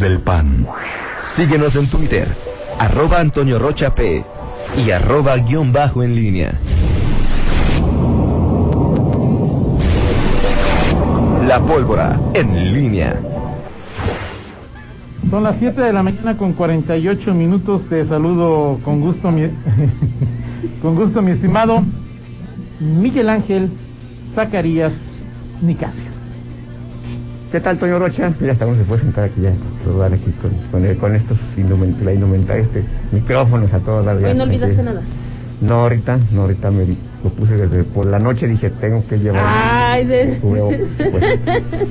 del PAN. Síguenos en Twitter, arroba Antonio Rocha P y arroba guion bajo en línea. La pólvora en línea. Son las 7 de la mañana con 48 minutos. Te saludo con gusto, mi, con gusto, mi estimado Miguel Ángel Zacarías Nicasio. ¿Qué tal, Toño Rocha? Ya estamos, se puede sentar aquí ya, probar aquí con, con, con estos indument, la indumentaria, este, micrófonos a todos lados. Hoy no olvidaste nada. No, ahorita, no, ahorita me lo puse desde por la noche, dije, tengo que llevar. Ay, de... Pues.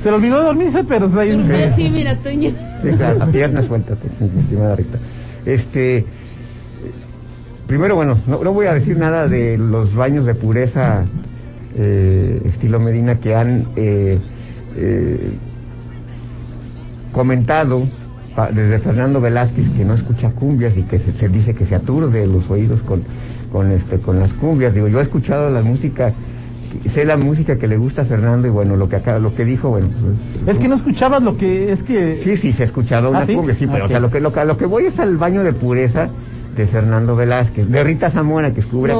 Se le olvidó dormirse, pero se ahí... Sí, sí, mira, Toño. Sí, claro, a piernas suéltate, mi estimada Rita. Este, primero, bueno, no, no, voy a decir nada de los baños de pureza eh, estilo Medina que han eh, eh, comentado desde Fernando Velázquez que no escucha cumbias y que se, dice que se aturde los oídos con, con, este, con las cumbias. Digo, yo he escuchado la música sé la música que le gusta a Fernando y bueno, lo que acá, lo que dijo, bueno. Pues, es que no escuchabas lo que, es que... Sí, sí, se ha escuchado una ¿Ah, cumbia, sí, pero o sea, lo que, lo, lo que voy es al baño de pureza de Fernando Velázquez, de Rita Zamora que descubre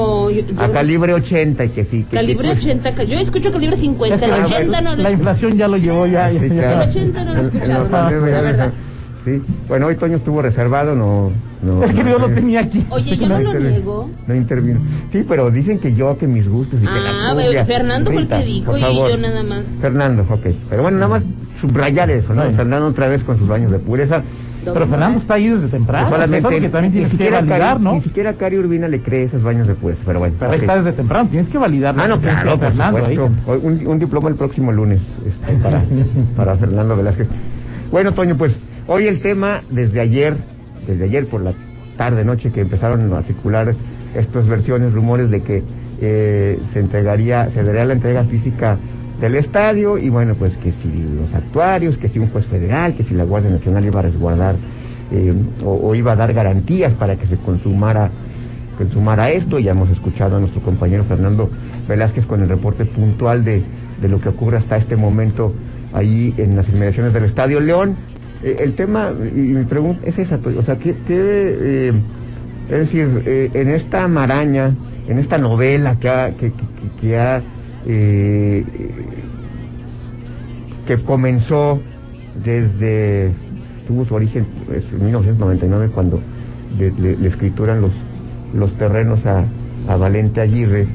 a calibre 80 y que sí. Que calibre 80, yo escucho calibre 50, el 80 no lo La inflación ya lo llevó ya. El 80 no lo he escuchado, la verdad. Sí, bueno, hoy Toño estuvo reservado, no... no es que yo lo tenía aquí. Oye, yo no, lo niego. No intervino. Sí, pero dicen que yo, que mis gustos y que la Ah, Fernando fue el que dijo y yo nada más. Fernando, ok. Pero bueno, nada más subrayar eso, ¿no? Fernando otra vez con sus baños de pureza. Pero Fernando está ahí desde temprano. Pues solamente que también tienes que validar, ¿no? Ni siquiera Cari Urbina le cree esos baños de pues, pero bueno. Pero ahí está desde temprano, tienes que validar. Ah, no, claro, Fernando. Un, un, diploma el próximo lunes este, para, para Fernando Velázquez. Bueno, Toño, pues hoy el tema, desde ayer, desde ayer por la tarde, noche, que empezaron a circular estas versiones, rumores de que eh, se entregaría, se daría la entrega física del estadio y bueno, pues que si los actuarios, que si un juez federal, que si la Guardia Nacional iba a resguardar eh, o, iba a dar garantías para que se consumara, consumara esto. Ya hemos escuchado a nuestro compañero Fernando Velázquez con el reporte puntual de, de lo que ocurre hasta este momento ahí en las inmediaciones del Estadio León. Eh, el tema, y mi pregunta es esa, o sea, ¿qué, eh, es decir, en esta maraña, en esta novela que ha, que, que ha eh, que comenzó desde, tuvo su origen pues, en 1999 cuando le, escrituran los, los terrenos a, a Valente Aguirre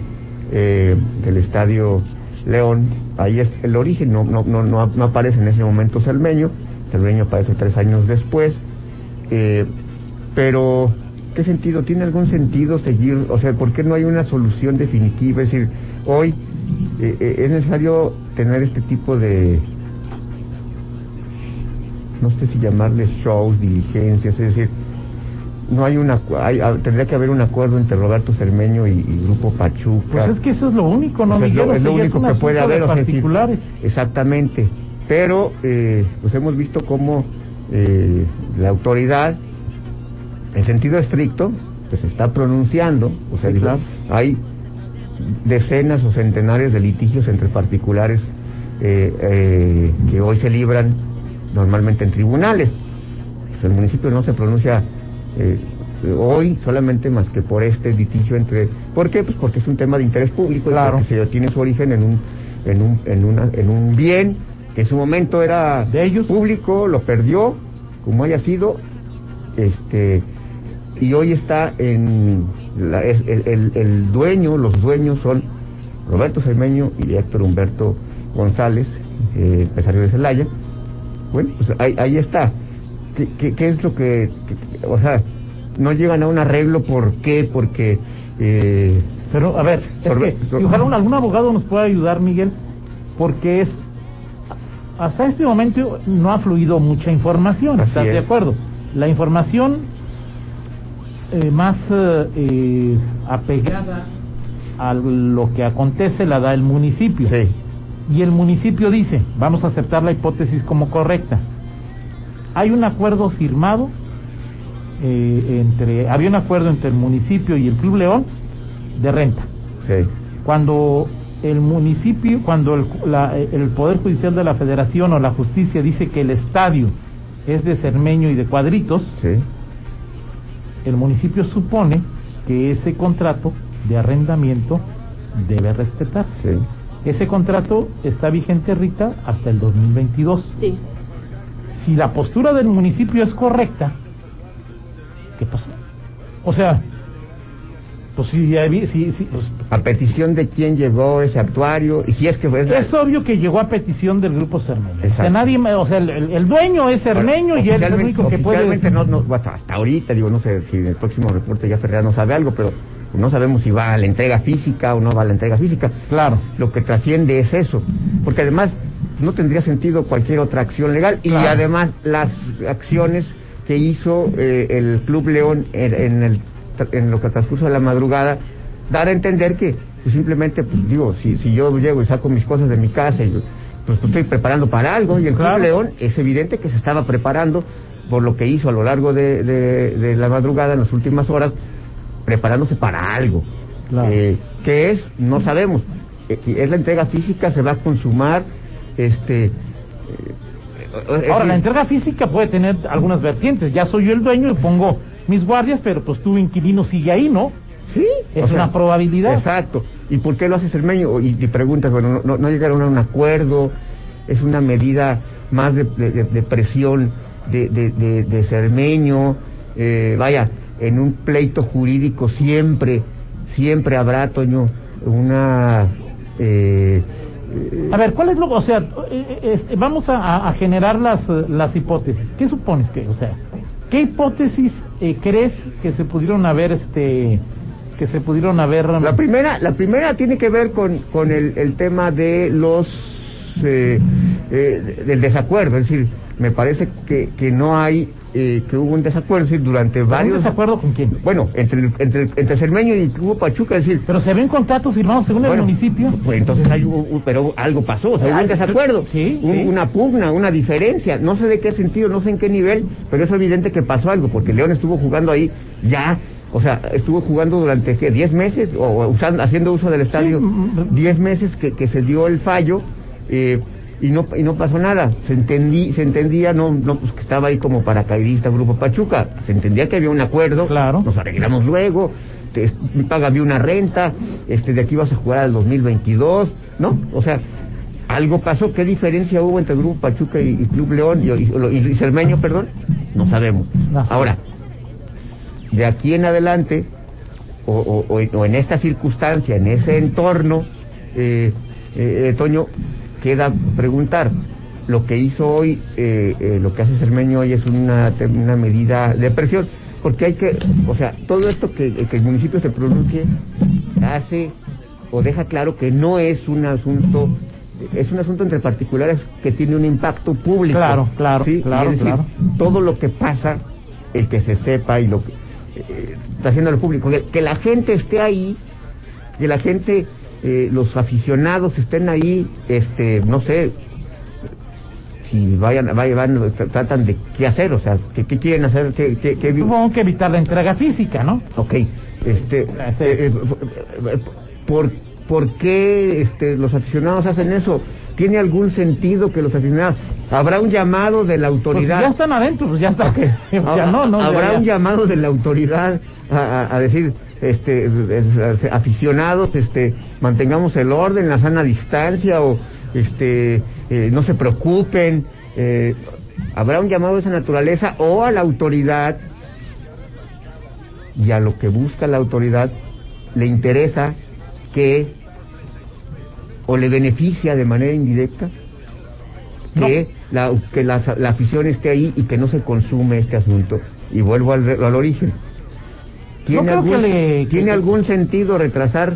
eh, del Estadio León, ahí es el origen, no, no, no, no, aparece en ese momento Salmeño, Salmeño aparece tres años después, eh, pero ¿qué sentido? ¿Tiene algún sentido seguir? O sea, ¿por qué no hay una solución definitiva? Es decir, hoy eh, eh, es necesario tener este tipo de, no sé si llamarle shows, diligencias, es decir, no hay una, hay, ah, tendría que haber un acuerdo entre Roberto Cermeño y, Grupo Pachuca. Pues es que eso es lo único, ¿no, Es lo, es lo único que puede haber, particulares. exactamente, pero eh, pues hemos visto cómo eh, la autoridad, en sentido estricto, pues está pronunciando, o sea, hay decenas o centenares de litigios entre particulares eh, eh, que hoy se libran normalmente en tribunales. Pues el municipio no se pronuncia eh, hoy solamente más que por este litigio entre... ¿Por qué? Pues porque es un tema de interés público, claro. se tiene su origen en un, en un, en una, en un bien que en su momento era de ellos público, lo perdió, como haya sido, este y hoy está en es, el, el, dueño, los dueños son Roberto Cermeño y Héctor Humberto González, eh, empresario de Celaya. Bueno, pues ahí, ahí está. ¿Qué, ¿Qué, es lo que, o sea, no llegan a un arreglo? ¿Por qué? Porque... Eh, Pero, a ver, es que, ojalá algún abogado nos pueda ayudar, Miguel, porque es... Hasta este momento no ha fluido mucha información, ¿estás de acuerdo? La información eh, más eh, eh, apegada a lo que acontece la da el municipio. Y el municipio dice, vamos a aceptar la hipótesis como correcta. Hay un acuerdo firmado entre, había un acuerdo entre el municipio y el Club León de renta. Cuando el municipio, cuando el, el Poder Judicial de la Federación o la justicia dice que el estadio es de Cermeño y de Cuadritos, el municipio supone que ese contrato de arrendamiento debe respetar. Ese contrato está vigente, Rita, hasta el 2022. Sí. Si la postura del municipio es correcta, ¿qué pasó? O sea, pues sí, sí, sí pues, a petición de quién llegó ese actuario y si es que fue es obvio que llegó a petición del grupo Cermeño. O sea, nadie, o sea, el, dueño es Cermeño y él es el único que puede. No, no, hasta, hasta ahorita digo, no sé si en el próximo reporte ya Ferreira no sabe algo, pero no sabemos si va a la entrega física o no va a la entrega física. Claro. Lo que trasciende es eso, porque además no tendría sentido cualquier otra acción legal y además las acciones que hizo eh, el Club León en, el, en lo que transcurso de la madrugada, dar a entender que pues, simplemente, pues, digo, si, si yo llego y saco mis cosas de mi casa y pues, estoy preparando para algo y el Club León es evidente que se estaba preparando por lo que hizo a lo largo de, de la madrugada en las últimas horas preparándose para algo. Eh, ¿Qué es? No sabemos. Eh, es la entrega física, se va a consumar. este eh, Ahora, la entrega física puede tener algunas vertientes. Ya soy yo el dueño y pongo mis guardias, pero pues tu inquilino sigue ahí, ¿no? Sí. Es una probabilidad. Exacto. ¿Y por qué lo hace Cermeño? Y, y preguntas, bueno, no, no, llegaron a un acuerdo, es una medida más de, presión de, de, de, Cermeño. vaya, en un pleito jurídico siempre, siempre habrá, Toño, una... Eh, a ver, ¿cuál es lo, o sea, eh, eh, vamos a, generar las, las hipótesis. ¿Qué supones que, o sea, qué hipótesis crees que se pudieron haber, este, que se pudieron haber? La primera, la primera tiene que ver con, con el, tema de los, del desacuerdo, es decir, me parece que, que no hay eh, que hubo un desacuerdo, es decir, durante varios... ¿Un desacuerdo con quién? Bueno, entre, entre, entre Cermeño y Hugo Pachuca, es decir... Pero se ven contratos firmados según el municipio. Pues entonces hay un, pero algo pasó, o sea, hubo un desacuerdo, sí, una pugna, una diferencia, no sé de qué sentido, no sé en qué nivel, pero es evidente que pasó algo, porque León estuvo jugando ahí ya o sea, estuvo jugando durante ¿qué? 10 meses o usando, haciendo uso del estadio 10 meses que, que se dio el fallo. Eh, y no y no pasó nada. Se entendí se entendía no no pues que estaba ahí como paracaidista grupo Pachuca. Se entendía que había un acuerdo. Claro. Nos arreglamos luego. Te, págame una renta. Este de aquí vas a jugar al 2022 no o sea algo pasó. Qué diferencia hubo entre grupo Pachuca y, Club León y, y, Cermeño perdón. No sabemos. Ahora de aquí en adelante o, o, o, en esta circunstancia en ese entorno eh, eh, Toño queda preguntar. Lo que hizo hoy, eh, eh, lo que hace Cermeño hoy es una, una medida de presión, porque hay que, o sea, todo esto que, que el municipio se pronuncie hace o deja claro que no es un asunto es un asunto entre particulares que tiene un impacto público. Claro, claro, ¿sí? claro, claro. Todo lo que pasa, el que se sepa y lo que eh, está haciendo el público, que, la gente esté ahí, que la gente eh, los aficionados estén ahí, este, no sé, si vayan, vayan, tratan de qué hacer, o sea, qué, qué quieren hacer, qué, qué, qué... Supongo que evitar la entrega física, ¿no? Ok, este, eh, eh, ¿por, ¿por qué este, los aficionados hacen eso? ¿Tiene algún sentido que los aficionados... ¿Habrá un llamado de la autoridad? Pues ya están adentro, pues ya está. ya no, no, ¿Habrá un llamado de la autoridad a, a decir, este, aficionados, este, mantengamos el orden, la sana distancia o este, eh, no se preocupen. Eh, habrá un llamado de esa naturaleza o a la autoridad y a lo que busca la autoridad le interesa que o le beneficia de manera indirecta que, la, que la, afición esté ahí y que no se consume este asunto. Y vuelvo al, al origen ¿Tiene, algún, ¿tiene algún sentido retrasar?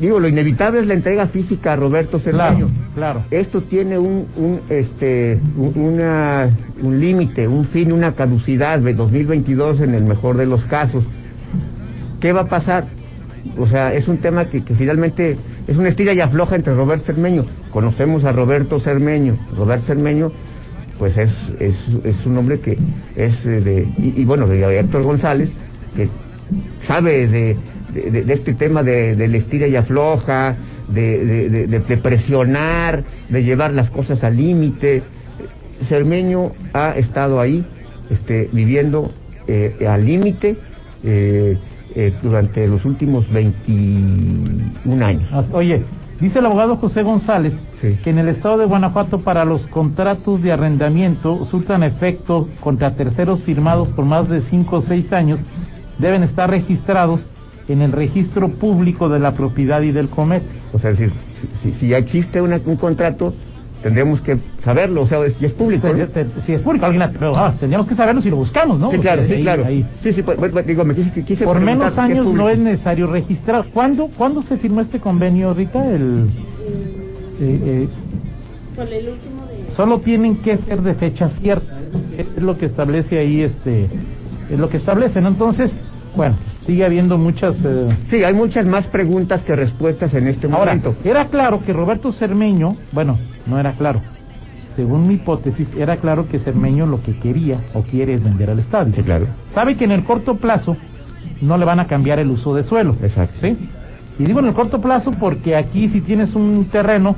Digo, lo inevitable es la entrega física a Roberto Cermeño. Claro, Esto tiene un, un, este, una, un límite, un fin, una caducidad de 2022 en el mejor de los casos. ¿Qué va a pasar? O sea, es un tema que, que finalmente es una estilla y afloja entre Roberto Cermeño. Conocemos a Roberto Cermeño. Roberto Cermeño pues es, es, es un hombre que es de, y, bueno, de Héctor González, que sabe de, de, este tema de, de estira y afloja, de, de, presionar, de llevar las cosas al límite. Cermeño ha estado ahí, este, viviendo eh, al límite eh, eh, durante los últimos 21 años. Ah, oye, dice el abogado José González que en el estado de Guanajuato para los contratos de arrendamiento surtan efecto contra terceros firmados por más de 5 o 6 años deben estar registrados en el registro público de la propiedad y del comercio. O sea, si, si, ya existe un contrato, tendríamos que saberlo, o sea, es, es público. Si es público, alguien, pero ah, tendríamos que saberlo si lo buscamos, ¿no? Sí, claro, sí, claro. Sí, sí, pues, pues, digo, me quise, Por menos años no es necesario registrar. ¿Cuándo, ¿Cuándo se firmó este convenio, Rita? El, eh, el último de... Solo tienen que ser de fecha cierta. Es lo que establece ahí, este, es lo que establecen. Entonces, bueno, sigue habiendo muchas... Eh, sí, hay muchas más preguntas que respuestas en este momento. Ahora, era claro que Roberto Cermeño, bueno, no era claro. Según mi hipótesis, era claro que Cermeño lo que quería o quiere es vender al estadio. Sí, claro. Sabe que en el corto plazo no le van a cambiar el uso de suelo. Exacto. ¿Sí? Y digo en el corto plazo porque aquí si tienes un terreno,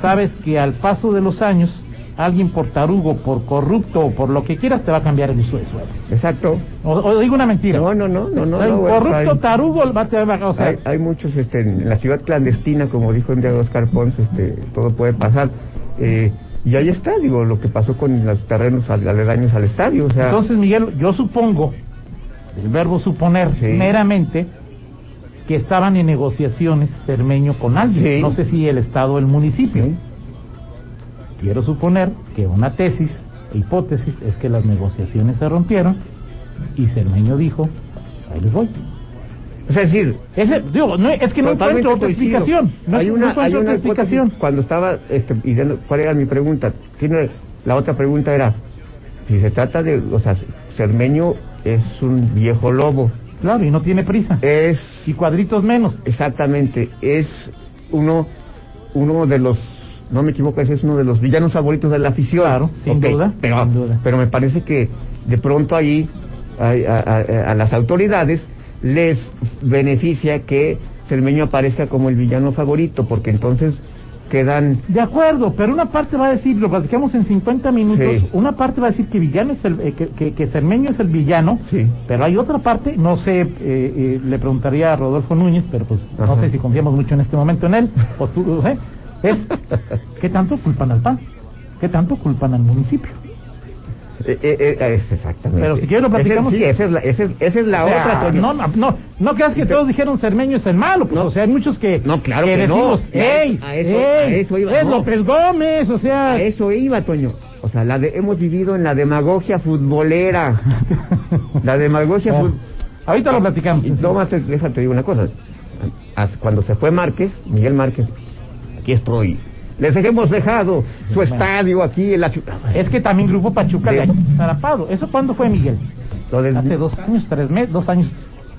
sabes que al paso de los años alguien por tarugo, por corrupto o por lo que quieras te va a cambiar el uso de suelo. Exacto. O, digo una mentira. No, no, no, no, no. corrupto tarugo va a o sea, hay, muchos este en la ciudad clandestina, como dijo en día Oscar Pons, este todo puede pasar. Eh, y ahí está, digo, lo que pasó con los terrenos aledaños al estadio. O sea... Entonces, Miguel, yo supongo, el verbo suponer, meramente, que estaban en negociaciones Cermeño con alguien, no sé si el Estado o el municipio. Quiero suponer que una tesis, hipótesis, es que las negociaciones se rompieron y Cermeño dijo, ahí les voy. Es decir, Ese, digo, no, es que no encuentro otra explicación. No, hay una, hay una explicación. Cuando estaba este, cuál era mi pregunta, tiene, la otra pregunta era, si se trata de, o sea, Cermeño es un viejo lobo. Claro, y no tiene prisa. Es y cuadritos menos. Exactamente, es uno uno de los no me equivoco, ese es uno de los villanos favoritos de la afición. Claro, sin duda. Pero, pero me parece que de pronto ahí a, las autoridades les beneficia que Cermeño aparezca como el villano favorito, porque entonces quedan... De acuerdo, pero una parte va a decir, lo platicamos en 50 minutos, una parte va a decir que villano es el, eh, que, que, Cermeño es el villano, sí. pero hay otra parte, no sé, eh, eh, le preguntaría a Rodolfo Núñez, pero pues no sé si confiamos mucho en este momento en él, o tú, ¿eh? Es ¿qué tanto culpan al PAN? ¿Qué tanto culpan al municipio? Eh, eh, eh, es exactamente. Pero si quieres lo platicamos. sí, esa es la, esa es, la otra, No, no, no, no creas que todos dijeron Cermeño es el malo, pues, o sea, hay muchos que, no, claro que, decimos, ¡ey! A eso, a eso iba, es López Gómez, o sea. A eso iba, Toño. O sea, la de, hemos vivido en la demagogia futbolera. la demagogia futbolera. Ahorita lo platicamos. Y Tomás, déjate digo una cosa. Cuando se fue Márquez, Miguel Márquez, aquí estoy. Les hemos dejado su estadio aquí en la ciudad. Es que también Grupo Pachuca le ha zarapado. ¿Eso cuándo fue, Miguel? Hace dos años, tres meses, dos años.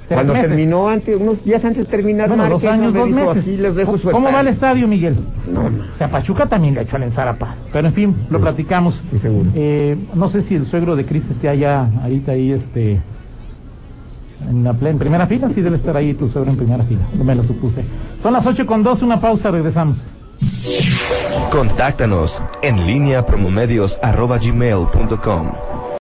Cuando terminó antes, unos días antes de terminar, bueno, dos años, dos meses. les dejo su ¿Cómo va el estadio, Miguel? No, no. O sea, Pachuca también le ha hecho al enzarapado. Pero en fin, lo platicamos. Sí, seguro. Eh, no sé si el suegro de Cristo esté allá, ahorita ahí, este, en, la, en primera fila, sí debe estar ahí tu suegro en primera fila, no me lo supuse. Son las ocho con dos, una pausa, regresamos. Contáctanos en línea promomedios.com